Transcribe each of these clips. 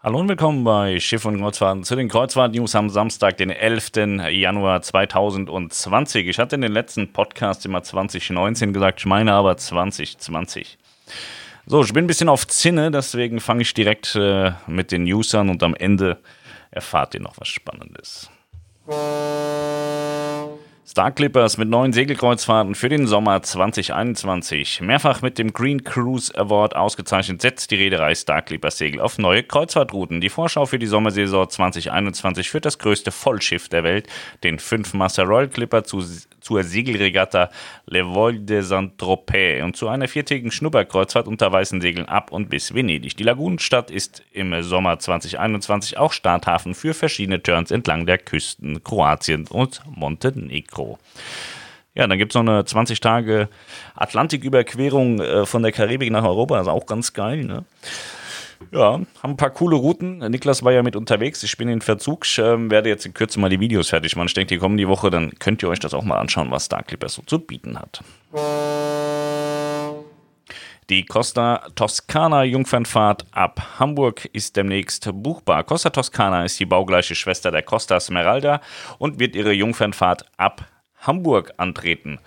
Hallo und willkommen bei Schiff und Kreuzfahrten zu den Kreuzfahrt-News am Samstag, den 11. Januar 2020. Ich hatte in den letzten Podcast immer 2019 gesagt, ich meine aber 2020. So, ich bin ein bisschen auf Zinne, deswegen fange ich direkt äh, mit den News an und am Ende erfahrt ihr noch was Spannendes. Star Clippers mit neuen Segelkreuzfahrten für den Sommer 2021. Mehrfach mit dem Green Cruise Award ausgezeichnet, setzt die Reederei Star Clippers Segel auf neue Kreuzfahrtrouten. Die Vorschau für die Sommersaison 2021 führt das größte Vollschiff der Welt, den 5-Master Royal Clipper, zu, zur Segelregatta Le Vol de Saint-Tropez und zu einer viertägigen Schnupperkreuzfahrt unter weißen Segeln ab und bis Venedig. Die Lagunenstadt ist im Sommer 2021 auch Starthafen für verschiedene Turns entlang der Küsten Kroatiens und Montenegro. Mexiko. Ja, dann gibt es noch eine 20 Tage Atlantiküberquerung äh, von der Karibik nach Europa. Das ist auch ganz geil, ne? Ja, haben ein paar coole Routen. Niklas war ja mit unterwegs. Ich bin in Verzug. Ich äh, werde jetzt in Kürze mal die Videos fertig machen. Ich denke, die kommen die Woche. Dann könnt ihr euch das auch mal anschauen, was Star Clippers so zu bieten hat. Die Costa Toscana Jungfernfahrt ab Hamburg ist demnächst buchbar. Costa Toscana ist die baugleiche Schwester der Costa Smeralda und wird ihre Jungfernfahrt ab Hamburg antreten.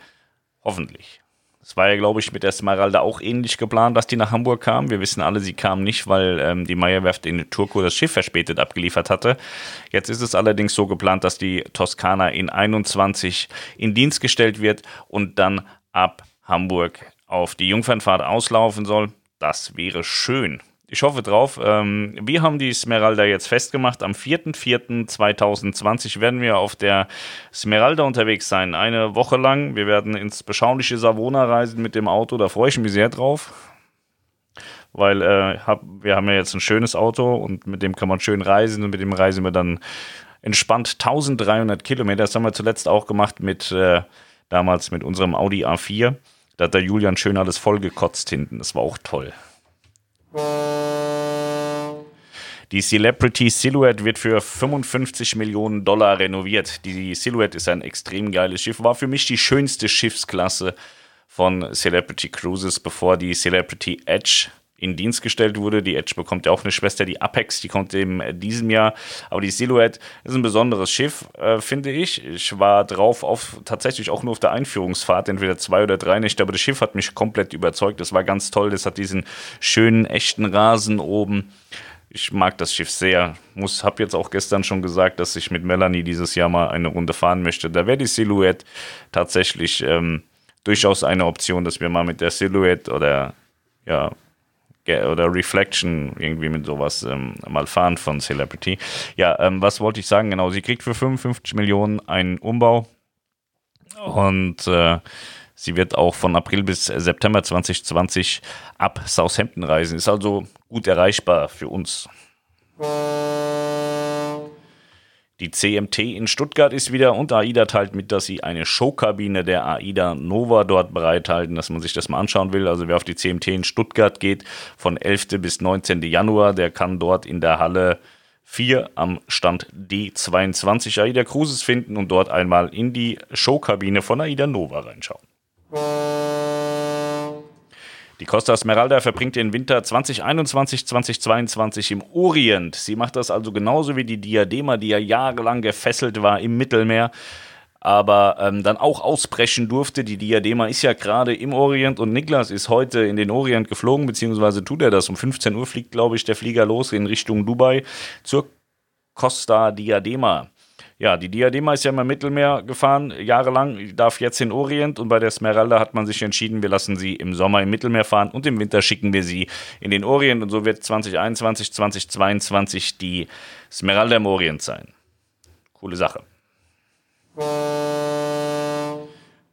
Hoffentlich. Es war ja, glaube ich, mit der Smeralda auch ähnlich geplant, dass die nach Hamburg kam. Wir wissen alle, sie kam nicht, weil ähm, die Meyerwerft in Turku das Schiff verspätet abgeliefert hatte. Jetzt ist es allerdings so geplant, dass die Toskana in 21 in Dienst gestellt wird und dann ab Hamburg auf die Jungfernfahrt auslaufen soll. Das wäre schön. Ich hoffe drauf. Ähm, wir haben die Smeralda jetzt festgemacht. Am 4.4.2020 werden wir auf der Smeralda unterwegs sein. Eine Woche lang. Wir werden ins beschauliche Savona reisen mit dem Auto. Da freue ich mich sehr drauf. Weil äh, hab, wir haben ja jetzt ein schönes Auto und mit dem kann man schön reisen und mit dem reisen wir dann entspannt 1300 Kilometer. Das haben wir zuletzt auch gemacht mit äh, damals mit unserem Audi A4. Da hat der Julian schön alles vollgekotzt hinten. Das war auch toll. Die Celebrity Silhouette wird für 55 Millionen Dollar renoviert. Die Silhouette ist ein extrem geiles Schiff. War für mich die schönste Schiffsklasse von Celebrity Cruises, bevor die Celebrity Edge in Dienst gestellt wurde. Die Edge bekommt ja auch eine Schwester, die Apex, die kommt in diesem Jahr. Aber die Silhouette ist ein besonderes Schiff, äh, finde ich. Ich war drauf auf tatsächlich auch nur auf der Einführungsfahrt, entweder zwei oder drei Nächte, aber das Schiff hat mich komplett überzeugt. Das war ganz toll. Das hat diesen schönen, echten Rasen oben. Ich mag das Schiff sehr. Muss, habe jetzt auch gestern schon gesagt, dass ich mit Melanie dieses Jahr mal eine Runde fahren möchte. Da wäre die Silhouette tatsächlich ähm, durchaus eine Option, dass wir mal mit der Silhouette oder ja, oder Reflection irgendwie mit sowas ähm, mal fahren von Celebrity. Ja, ähm, was wollte ich sagen? Genau, sie kriegt für 55 Millionen einen Umbau und äh, sie wird auch von April bis September 2020 ab Southampton reisen. Ist also gut erreichbar für uns. Die CMT in Stuttgart ist wieder und AIDA teilt mit, dass sie eine Showkabine der AIDA Nova dort bereithalten, dass man sich das mal anschauen will. Also wer auf die CMT in Stuttgart geht, von 11. bis 19. Januar, der kann dort in der Halle 4 am Stand D22 AIDA Cruises finden und dort einmal in die Showkabine von AIDA Nova reinschauen. Die Costa Smeralda verbringt den Winter 2021, 2022 im Orient. Sie macht das also genauso wie die Diadema, die ja jahrelang gefesselt war im Mittelmeer, aber ähm, dann auch ausbrechen durfte. Die Diadema ist ja gerade im Orient und Niklas ist heute in den Orient geflogen, beziehungsweise tut er das. Um 15 Uhr fliegt, glaube ich, der Flieger los in Richtung Dubai zur Costa Diadema ja, die Diadema ist ja immer im Mittelmeer gefahren, jahrelang, darf jetzt in Orient und bei der Smeralda hat man sich entschieden, wir lassen sie im Sommer im Mittelmeer fahren und im Winter schicken wir sie in den Orient und so wird 2021, 2022 die Smeralda im Orient sein. Coole Sache.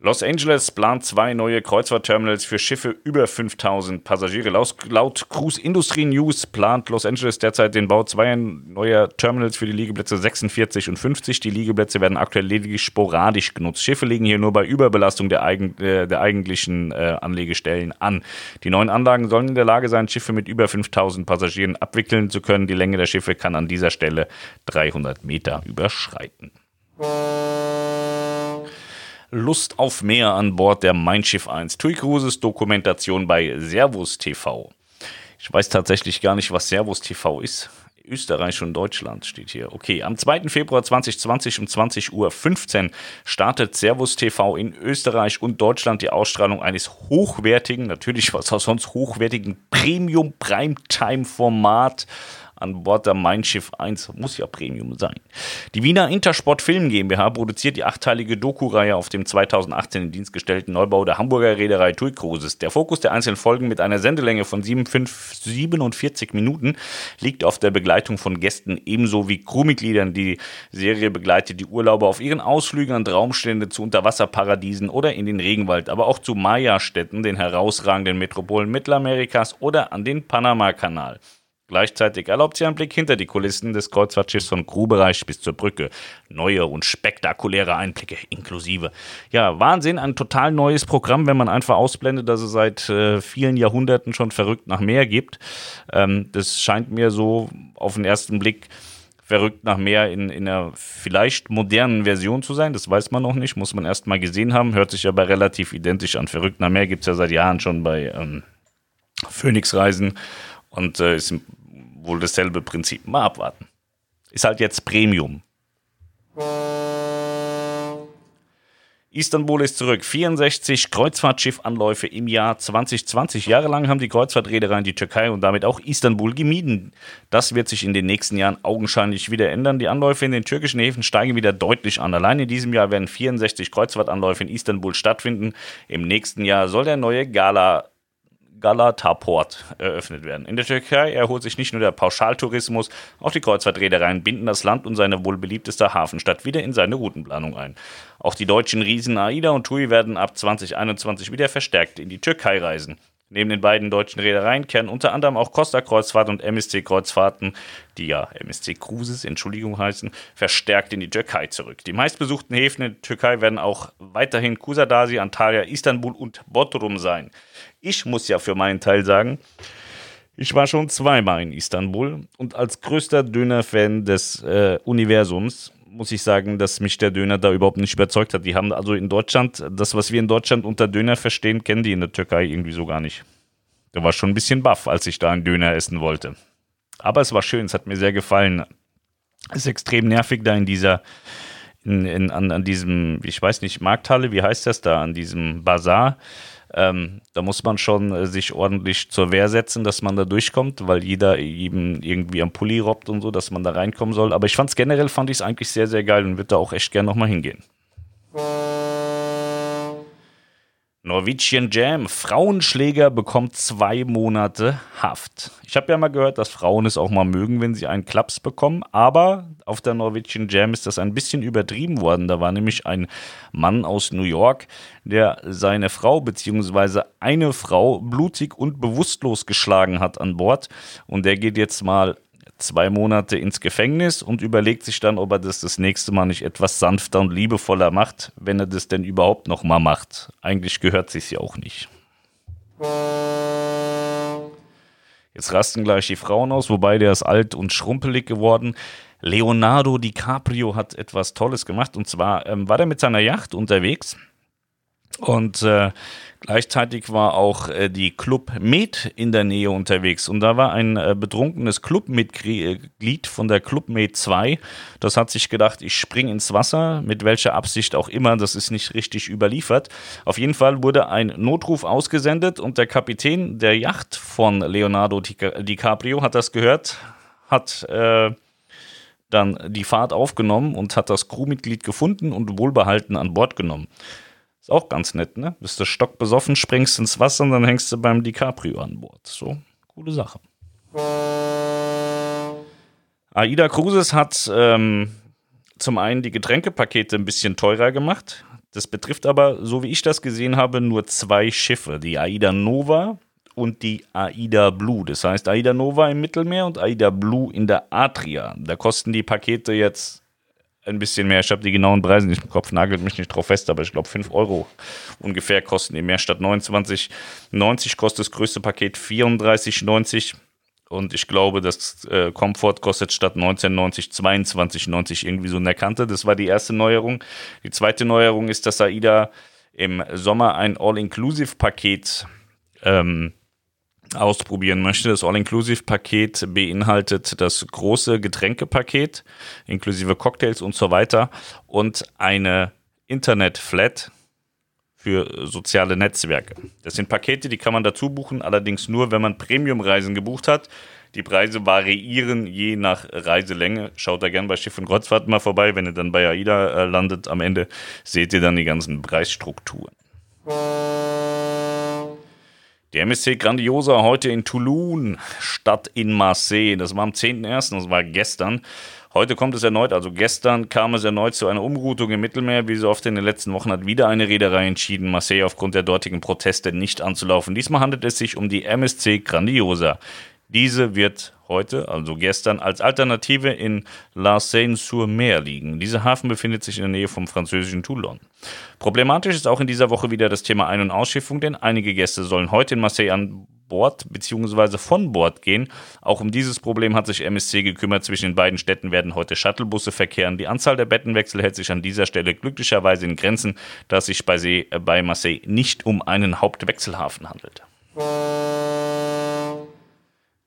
Los Angeles plant zwei neue Kreuzfahrtterminals für Schiffe über 5000 Passagiere. Laut, laut Cruise Industry News plant Los Angeles derzeit den Bau zweier neuer Terminals für die Liegeplätze 46 und 50. Die Liegeplätze werden aktuell lediglich sporadisch genutzt. Schiffe liegen hier nur bei Überbelastung der, eigen, äh, der eigentlichen äh, Anlegestellen an. Die neuen Anlagen sollen in der Lage sein, Schiffe mit über 5000 Passagieren abwickeln zu können. Die Länge der Schiffe kann an dieser Stelle 300 Meter überschreiten. Lust auf mehr an Bord der Mein Schiff 1. TUI Cruises Dokumentation bei Servus TV. Ich weiß tatsächlich gar nicht, was Servus TV ist. Österreich und Deutschland steht hier. Okay, am 2. Februar 2020 um 20.15 Uhr startet Servus TV in Österreich und Deutschland die Ausstrahlung eines hochwertigen, natürlich was auch sonst hochwertigen Premium Primetime Format an Bord der Mein Schiff 1. Muss ja Premium sein. Die Wiener Intersport Film GmbH produziert die achteilige Doku-Reihe auf dem 2018 in Dienst gestellten Neubau der Hamburger Reederei TUI Cruises. Der Fokus der einzelnen Folgen mit einer Sendelänge von 47 Minuten liegt auf der Begleitung von Gästen ebenso wie Crewmitgliedern. Die Serie begleitet die Urlauber auf ihren Ausflügen an Traumstände zu Unterwasserparadiesen oder in den Regenwald, aber auch zu Maya-Städten, den herausragenden Metropolen Mittelamerikas oder an den Panama-Kanal. Gleichzeitig erlaubt sie einen Blick hinter die Kulissen des Kreuzfahrtschiffs von Crewbereich bis zur Brücke. Neue und spektakuläre Einblicke inklusive. Ja, Wahnsinn, ein total neues Programm, wenn man einfach ausblendet, dass es seit äh, vielen Jahrhunderten schon verrückt nach mehr gibt. Ähm, das scheint mir so auf den ersten Blick verrückt nach mehr in, in einer vielleicht modernen Version zu sein. Das weiß man noch nicht, muss man erst mal gesehen haben. Hört sich aber relativ identisch an. Verrückt nach mehr gibt es ja seit Jahren schon bei ähm, Phoenix-Reisen und äh, ist wohl dasselbe Prinzip. Mal abwarten. Ist halt jetzt Premium. Istanbul ist zurück. 64 Kreuzfahrtschiffanläufe im Jahr 2020. Jahrelang haben die Kreuzfahrtreedereien die Türkei und damit auch Istanbul gemieden. Das wird sich in den nächsten Jahren augenscheinlich wieder ändern. Die Anläufe in den türkischen Häfen steigen wieder deutlich an. Allein in diesem Jahr werden 64 Kreuzfahrtanläufe in Istanbul stattfinden. Im nächsten Jahr soll der neue Gala Galataport eröffnet werden. In der Türkei erholt sich nicht nur der Pauschaltourismus, auch die Kreuzfahrtreedereien binden das Land und seine wohl beliebteste Hafenstadt wieder in seine Routenplanung ein. Auch die deutschen Riesen AIDA und TUI werden ab 2021 wieder verstärkt in die Türkei reisen. Neben den beiden deutschen Reedereien kehren unter anderem auch Costa Kreuzfahrt und MSC Kreuzfahrten, die ja MSC Cruises, Entschuldigung heißen, verstärkt in die Türkei zurück. Die meistbesuchten Häfen in der Türkei werden auch weiterhin Kusadasi, Antalya, Istanbul und Bodrum sein. Ich muss ja für meinen Teil sagen, ich war schon zweimal in Istanbul und als größter Döner-Fan des äh, Universums muss ich sagen, dass mich der Döner da überhaupt nicht überzeugt hat. Die haben also in Deutschland, das, was wir in Deutschland unter Döner verstehen, kennen die in der Türkei irgendwie so gar nicht. Da war schon ein bisschen baff, als ich da einen Döner essen wollte. Aber es war schön, es hat mir sehr gefallen. Es ist extrem nervig da in dieser, in, in, an, an diesem, ich weiß nicht, Markthalle, wie heißt das da, an diesem Bazar ähm, da muss man schon äh, sich ordentlich zur Wehr setzen, dass man da durchkommt, weil jeder eben irgendwie am Pulli robbt und so, dass man da reinkommen soll. Aber ich fand es generell, fand ich es eigentlich sehr, sehr geil und würde da auch echt gerne nochmal hingehen. Norwegian Jam. Frauenschläger bekommt zwei Monate Haft. Ich habe ja mal gehört, dass Frauen es auch mal mögen, wenn sie einen Klaps bekommen, aber auf der Norwegian Jam ist das ein bisschen übertrieben worden. Da war nämlich ein Mann aus New York, der seine Frau bzw. eine Frau blutig und bewusstlos geschlagen hat an Bord und der geht jetzt mal zwei Monate ins Gefängnis und überlegt sich dann, ob er das das nächste Mal nicht etwas sanfter und liebevoller macht, wenn er das denn überhaupt noch mal macht. Eigentlich gehört sich ja auch nicht. Jetzt rasten gleich die Frauen aus, wobei der ist alt und schrumpelig geworden. Leonardo DiCaprio hat etwas Tolles gemacht und zwar ähm, war der mit seiner Yacht unterwegs und äh, gleichzeitig war auch äh, die Club Med in der Nähe unterwegs. Und da war ein äh, betrunkenes Clubmitglied von der Club Med 2. Das hat sich gedacht, ich spring ins Wasser, mit welcher Absicht auch immer, das ist nicht richtig überliefert. Auf jeden Fall wurde ein Notruf ausgesendet und der Kapitän der Yacht von Leonardo DiCaprio hat das gehört, hat äh, dann die Fahrt aufgenommen und hat das Crewmitglied gefunden und wohlbehalten an Bord genommen. Ist auch ganz nett, ne? Bist du stockbesoffen, springst ins Wasser und dann hängst du beim DiCaprio an Bord. So, coole Sache. AIDA Cruises hat ähm, zum einen die Getränkepakete ein bisschen teurer gemacht. Das betrifft aber, so wie ich das gesehen habe, nur zwei Schiffe. Die AIDA Nova und die AIDA Blue. Das heißt AIDA Nova im Mittelmeer und AIDA Blue in der Adria. Da kosten die Pakete jetzt ein bisschen mehr. Ich habe die genauen Preise nicht im Kopf, nagelt mich nicht drauf fest, aber ich glaube 5 Euro ungefähr kosten die mehr. Statt 29,90 kostet das größte Paket 34,90 und ich glaube, das äh, Comfort kostet statt 19,90 22,90 irgendwie so in der Kante. Das war die erste Neuerung. Die zweite Neuerung ist, dass AIDA im Sommer ein All-Inclusive-Paket ähm, ausprobieren möchte. Das All-Inclusive-Paket beinhaltet das große Getränkepaket inklusive Cocktails und so weiter und eine Internet-Flat für soziale Netzwerke. Das sind Pakete, die kann man dazu buchen, allerdings nur, wenn man Premium-Reisen gebucht hat. Die Preise variieren je nach Reiselänge. Schaut da gerne bei Schiff und Kreuzfahrt mal vorbei. Wenn ihr dann bei AIDA äh, landet am Ende, seht ihr dann die ganzen Preisstrukturen. Die MSC Grandiosa heute in Toulon statt in Marseille. Das war am 10.01., das war gestern. Heute kommt es erneut, also gestern kam es erneut zu einer Umroutung im Mittelmeer. Wie so oft in den letzten Wochen hat wieder eine Reederei entschieden, Marseille aufgrund der dortigen Proteste nicht anzulaufen. Diesmal handelt es sich um die MSC Grandiosa. Diese wird heute, also gestern, als Alternative in La Seine-sur-Mer liegen. Dieser Hafen befindet sich in der Nähe vom französischen Toulon. Problematisch ist auch in dieser Woche wieder das Thema Ein- und Ausschiffung, denn einige Gäste sollen heute in Marseille an Bord bzw. von Bord gehen. Auch um dieses Problem hat sich MSC gekümmert. Zwischen den beiden Städten werden heute Shuttlebusse verkehren. Die Anzahl der Bettenwechsel hält sich an dieser Stelle glücklicherweise in Grenzen, da es sich bei, See, äh, bei Marseille nicht um einen Hauptwechselhafen handelt.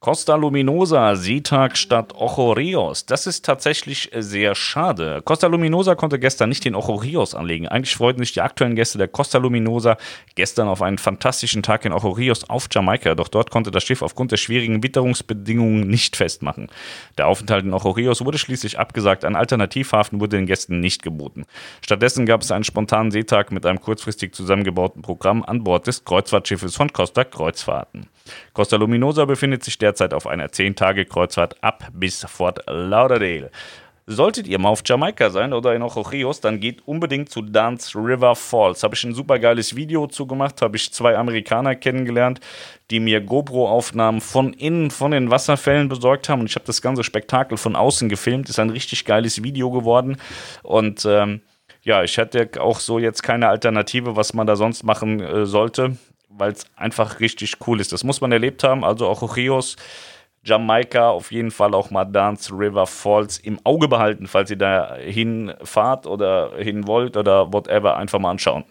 Costa Luminosa, Seetag statt Ochorios. Das ist tatsächlich sehr schade. Costa Luminosa konnte gestern nicht den Ochorios anlegen. Eigentlich freuten sich die aktuellen Gäste der Costa Luminosa gestern auf einen fantastischen Tag in Ochorios auf Jamaika. Doch dort konnte das Schiff aufgrund der schwierigen Witterungsbedingungen nicht festmachen. Der Aufenthalt in Ochorios wurde schließlich abgesagt. Ein Alternativhafen wurde den Gästen nicht geboten. Stattdessen gab es einen spontanen Seetag mit einem kurzfristig zusammengebauten Programm an Bord des Kreuzfahrtschiffes von Costa Kreuzfahrten. Costa Luminosa befindet sich derzeit auf einer 10-Tage-Kreuzfahrt ab bis Fort Lauderdale. Solltet ihr mal auf Jamaika sein oder in Ochorios, dann geht unbedingt zu Dance River Falls. Habe ich ein super geiles Video zu gemacht, habe ich zwei Amerikaner kennengelernt, die mir GoPro-Aufnahmen von innen, von den Wasserfällen besorgt haben. Und ich habe das ganze Spektakel von außen gefilmt. Ist ein richtig geiles Video geworden. Und ähm, ja, ich hatte auch so jetzt keine Alternative, was man da sonst machen äh, sollte weil es einfach richtig cool ist. Das muss man erlebt haben. Also auch Rios, Jamaika, auf jeden Fall auch mal Dance River Falls im Auge behalten, falls ihr da hinfahrt oder hin wollt oder whatever, einfach mal anschauen.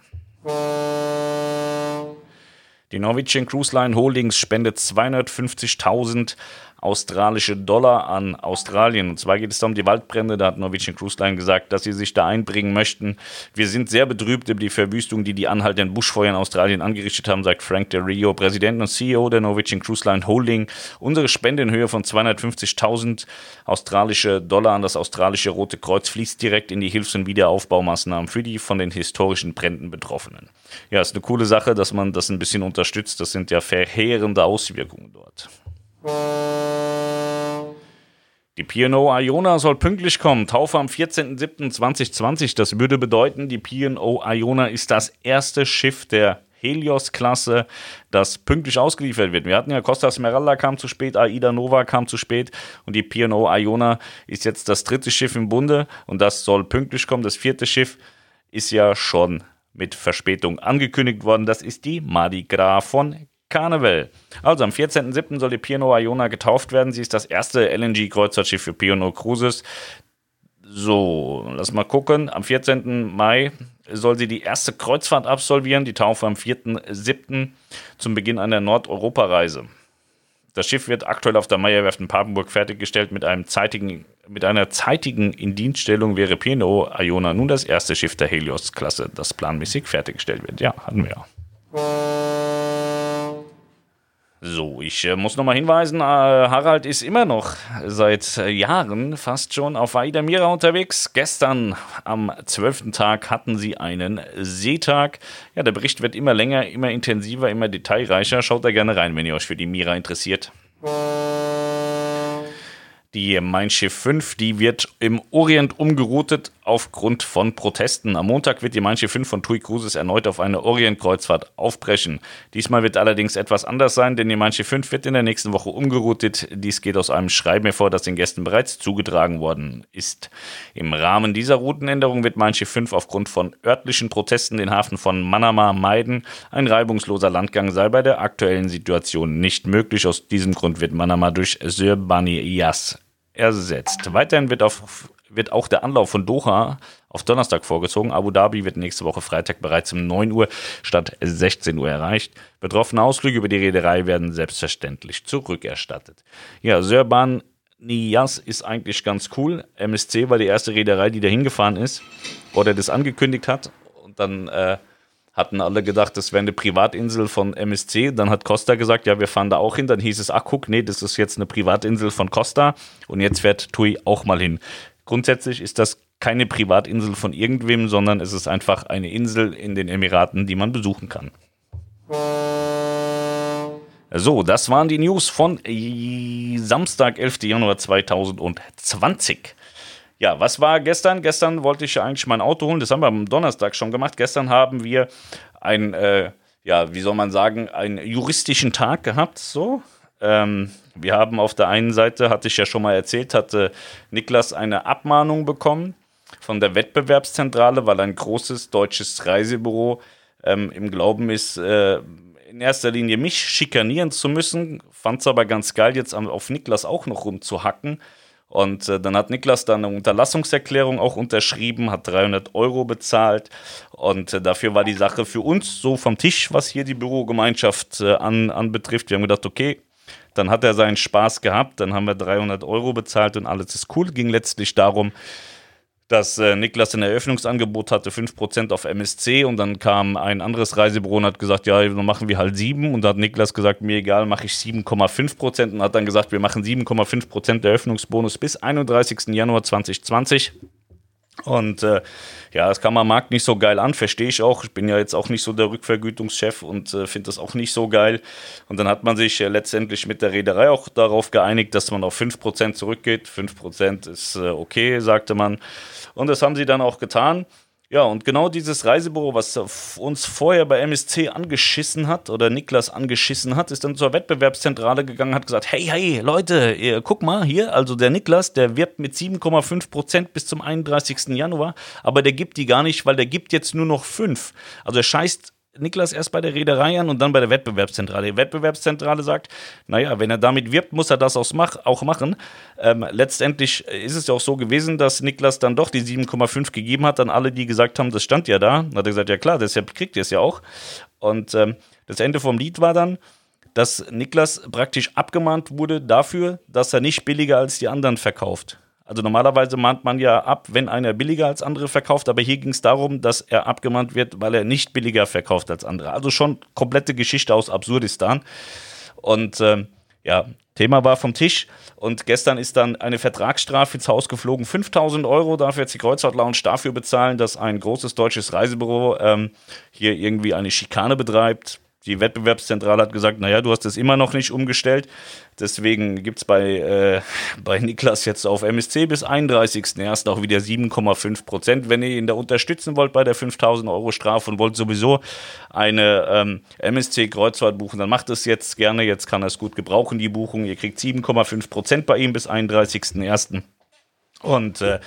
Die Norwegian Cruise Line Holdings spendet 250.000 australische Dollar an Australien. Und zwar geht es da um die Waldbrände. Da hat Norwegian Cruise Line gesagt, dass sie sich da einbringen möchten. Wir sind sehr betrübt über die Verwüstung, die die anhaltenden Buschfeuer in Australien angerichtet haben, sagt Frank Del Rio, Präsident und CEO der Norwegian Cruise Line Holding. Unsere Spende in Höhe von 250.000 australische Dollar an das australische Rote Kreuz fließt direkt in die Hilfs- und Wiederaufbaumaßnahmen für die von den historischen Bränden Betroffenen. Ja, ist eine coole Sache, dass man das ein bisschen unterstützt. Das sind ja verheerende Auswirkungen dort. Die P&O Iona soll pünktlich kommen. Taufe am 14.07.2020. Das würde bedeuten, die P&O Iona ist das erste Schiff der Helios-Klasse, das pünktlich ausgeliefert wird. Wir hatten ja Costa Smeralda kam zu spät, Aida Nova kam zu spät und die P&O Iona ist jetzt das dritte Schiff im Bunde und das soll pünktlich kommen. Das vierte Schiff ist ja schon mit Verspätung angekündigt worden. Das ist die Mardi Gras von Carnival. Also am 14.07. soll die P&O Iona getauft werden. Sie ist das erste LNG-Kreuzfahrtschiff für P&O Cruises. So, lass mal gucken. Am 14. Mai soll sie die erste Kreuzfahrt absolvieren, die Taufe am 4.07. zum Beginn einer Nordeuropa-Reise. Das Schiff wird aktuell auf der Meierwerft in Papenburg fertiggestellt. Mit, einem zeitigen, mit einer zeitigen Indienststellung wäre P&O Iona nun das erste Schiff der Helios-Klasse, das planmäßig fertiggestellt wird. Ja, hatten wir ja. So, ich äh, muss nochmal hinweisen, äh, Harald ist immer noch seit äh, Jahren fast schon auf Aida Mira unterwegs. Gestern am 12. Tag hatten sie einen Seetag. Ja, der Bericht wird immer länger, immer intensiver, immer detailreicher. Schaut da gerne rein, wenn ihr euch für die Mira interessiert. Die Mein Schiff 5, die wird im Orient umgeroutet aufgrund von Protesten. Am Montag wird die Mein Schiff 5 von TUI Cruises erneut auf eine Orient-Kreuzfahrt aufbrechen. Diesmal wird allerdings etwas anders sein, denn die Mein Schiff 5 wird in der nächsten Woche umgeroutet. Dies geht aus einem Schreiben hervor, das den Gästen bereits zugetragen worden ist. Im Rahmen dieser Routenänderung wird Mein Schiff 5 aufgrund von örtlichen Protesten den Hafen von Manama meiden. Ein reibungsloser Landgang sei bei der aktuellen Situation nicht möglich. Aus diesem Grund wird Manama durch Sir Bani Yas ersetzt. Weiterhin wird auf wird auch der Anlauf von Doha auf Donnerstag vorgezogen. Abu Dhabi wird nächste Woche Freitag bereits um 9 Uhr statt 16 Uhr erreicht. Betroffene Ausflüge über die Reederei werden selbstverständlich zurückerstattet. Ja, Serban Nias ist eigentlich ganz cool. MSC war die erste Reederei, die da hingefahren ist oder das angekündigt hat. Und dann äh, hatten alle gedacht, das wäre eine Privatinsel von MSC. Dann hat Costa gesagt, ja, wir fahren da auch hin. Dann hieß es, ach guck, nee, das ist jetzt eine Privatinsel von Costa. Und jetzt fährt TUI auch mal hin. Grundsätzlich ist das keine Privatinsel von irgendwem, sondern es ist einfach eine Insel in den Emiraten, die man besuchen kann. So, das waren die News von Samstag, 11. Januar 2020. Ja, was war gestern? Gestern wollte ich eigentlich mein Auto holen. Das haben wir am Donnerstag schon gemacht. Gestern haben wir ein, äh, ja, wie soll man sagen, einen juristischen Tag gehabt. So. Ähm, wir haben auf der einen Seite, hatte ich ja schon mal erzählt, hatte Niklas eine Abmahnung bekommen von der Wettbewerbszentrale, weil ein großes deutsches Reisebüro ähm, im Glauben ist, äh, in erster Linie mich schikanieren zu müssen, fand es aber ganz geil, jetzt auf Niklas auch noch rumzuhacken. Und äh, dann hat Niklas dann eine Unterlassungserklärung auch unterschrieben, hat 300 Euro bezahlt. Und äh, dafür war die Sache für uns so vom Tisch, was hier die Bürogemeinschaft äh, an, anbetrifft. Wir haben gedacht, okay, dann hat er seinen Spaß gehabt, dann haben wir 300 Euro bezahlt und alles ist cool. Ging letztlich darum, dass äh, Niklas ein Eröffnungsangebot hatte, 5% auf MSC und dann kam ein anderes Reisebüro und hat gesagt, ja, dann machen wir halt 7 und da hat Niklas gesagt, mir egal, mache ich 7,5% und hat dann gesagt, wir machen 7,5% Eröffnungsbonus bis 31. Januar 2020. Und äh, ja, das kam am Markt nicht so geil an, verstehe ich auch. Ich bin ja jetzt auch nicht so der Rückvergütungschef und äh, finde das auch nicht so geil. Und dann hat man sich äh, letztendlich mit der Reederei auch darauf geeinigt, dass man auf 5% zurückgeht. 5% ist äh, okay, sagte man. Und das haben sie dann auch getan. Ja, und genau dieses Reisebüro, was uns vorher bei MSC angeschissen hat oder Niklas angeschissen hat, ist dann zur Wettbewerbszentrale gegangen, hat gesagt, hey, hey, Leute, ihr, guck mal hier, also der Niklas, der wirbt mit 7,5 Prozent bis zum 31. Januar, aber der gibt die gar nicht, weil der gibt jetzt nur noch 5. Also er scheißt Niklas erst bei der Reederei an und dann bei der Wettbewerbszentrale. Die Wettbewerbszentrale sagt, naja, wenn er damit wirbt, muss er das auch machen. Ähm, letztendlich ist es ja auch so gewesen, dass Niklas dann doch die 7,5 gegeben hat an alle, die gesagt haben, das stand ja da. Dann hat er gesagt, ja klar, deshalb kriegt ihr es ja auch. Und ähm, das Ende vom Lied war dann, dass Niklas praktisch abgemahnt wurde dafür, dass er nicht billiger als die anderen verkauft. Also normalerweise mahnt man ja ab, wenn einer billiger als andere verkauft, aber hier ging es darum, dass er abgemahnt wird, weil er nicht billiger verkauft als andere. Also schon komplette Geschichte aus Absurdistan. Und äh, ja, Thema war vom Tisch und gestern ist dann eine Vertragsstrafe ins Haus geflogen. 5000 Euro darf jetzt die Kreuzfahrt Lounge dafür bezahlen, dass ein großes deutsches Reisebüro ähm, hier irgendwie eine Schikane betreibt die Wettbewerbszentrale hat gesagt, naja, du hast es immer noch nicht umgestellt. Deswegen gibt es bei, äh, bei Niklas jetzt auf MSC bis 31.01. auch wieder 7,5 Prozent. Wenn ihr ihn da unterstützen wollt bei der 5000 Euro Strafe und wollt sowieso eine ähm, MSC-Kreuzfahrt buchen, dann macht es jetzt gerne. Jetzt kann er es gut gebrauchen, die Buchung. Ihr kriegt 7,5 Prozent bei ihm bis 31.01. Und äh,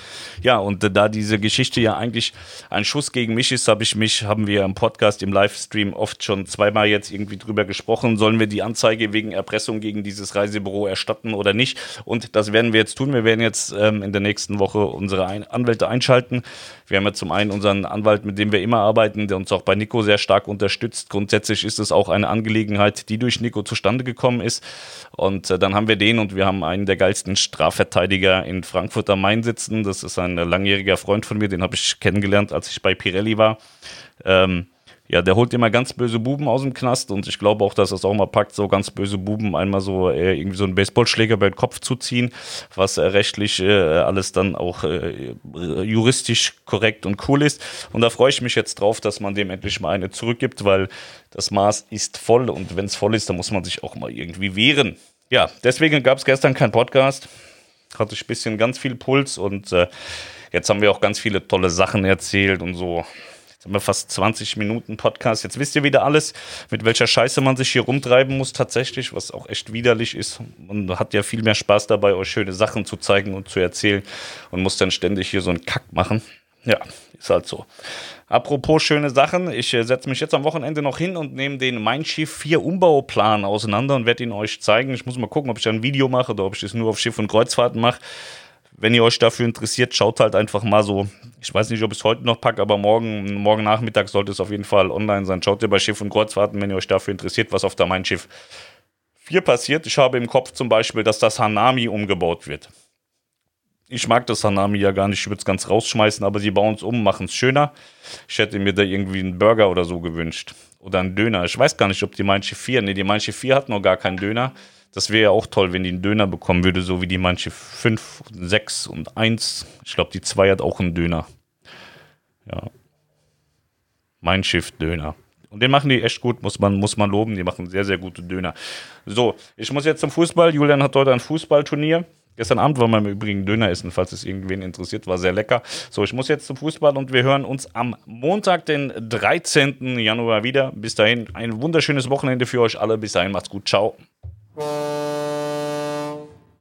ja, und äh, da diese Geschichte ja eigentlich ein Schuss gegen mich ist, habe ich mich, haben wir im Podcast, im Livestream oft schon zweimal jetzt irgendwie drüber gesprochen. Sollen wir die Anzeige wegen Erpressung gegen dieses Reisebüro erstatten oder nicht? Und das werden wir jetzt tun. Wir werden jetzt ähm, in der nächsten Woche unsere ein Anwälte einschalten. Wir haben ja zum einen unseren Anwalt, mit dem wir immer arbeiten, der uns auch bei Nico sehr stark unterstützt. Grundsätzlich ist es auch eine Angelegenheit, die durch Nico zustande gekommen ist. Und äh, dann haben wir den und wir haben einen der geilsten Strafverteidiger in Frankfurt am Main sitzen. Das ist ein langjähriger Freund von mir, den habe ich kennengelernt, als ich bei Pirelli war. Ähm, ja, der holt immer ganz böse Buben aus dem Knast und ich glaube auch, dass das auch mal packt, so ganz böse Buben einmal so äh, irgendwie so einen Baseballschläger bei den Kopf zu ziehen, was äh, rechtlich äh, alles dann auch äh, juristisch korrekt und cool ist. Und da freue ich mich jetzt drauf, dass man dem endlich mal eine zurückgibt, weil das Maß ist voll und wenn es voll ist, dann muss man sich auch mal irgendwie wehren. Ja, deswegen gab es gestern keinen Podcast hatte ich ein bisschen ganz viel Puls und äh, jetzt haben wir auch ganz viele tolle Sachen erzählt und so. Jetzt haben wir fast 20 Minuten Podcast. Jetzt wisst ihr wieder alles, mit welcher Scheiße man sich hier rumtreiben muss tatsächlich, was auch echt widerlich ist. Man hat ja viel mehr Spaß dabei, euch schöne Sachen zu zeigen und zu erzählen und muss dann ständig hier so einen Kack machen. Ja, ist halt so. Apropos schöne Sachen, ich äh, setze mich jetzt am Wochenende noch hin und nehme den Mein Schiff 4 Umbauplan auseinander und werde ihn euch zeigen. Ich muss mal gucken, ob ich da ein Video mache oder ob ich das nur auf Schiff und Kreuzfahrten mache. wenn ihr euch dafür interessiert, schaut halt einfach mal so. Ich weiß nicht, ob ich es heute noch packe, aber morgen, morgen Nachmittag sollte es auf jeden Fall online sein. Schaut ihr bei Schiff und Kreuzfahrten, wenn ihr euch dafür interessiert, was auf der Mein Schiff 4 passiert. Ich habe im Kopf zum Beispiel, dass das Hanami umgebaut wird. Ich mag das Hanami ja gar nicht, ich würde es ganz rausschmeißen, aber sie bauen es um, machen es schöner. Ich hätte mir da irgendwie einen Burger oder so gewünscht. Oder einen Döner. Ich weiß gar nicht, ob die Schiff 4, nee, die Schiff 4 hat noch gar keinen Döner. Das wäre ja auch toll, wenn die einen Döner bekommen würde, so wie die manche 5, 6 und 1. Ich glaube, die 2 hat auch einen Döner. Ja. Mein Schiff Döner. Und den machen die echt gut, muss man, muss man loben. Die machen sehr, sehr gute Döner. So, ich muss jetzt zum Fußball. Julian hat heute ein Fußballturnier. Gestern Abend war wir im Übrigen Döner essen, falls es irgendwen interessiert, war sehr lecker. So, ich muss jetzt zum Fußball und wir hören uns am Montag, den 13. Januar wieder. Bis dahin ein wunderschönes Wochenende für euch alle. Bis dahin macht's gut. Ciao.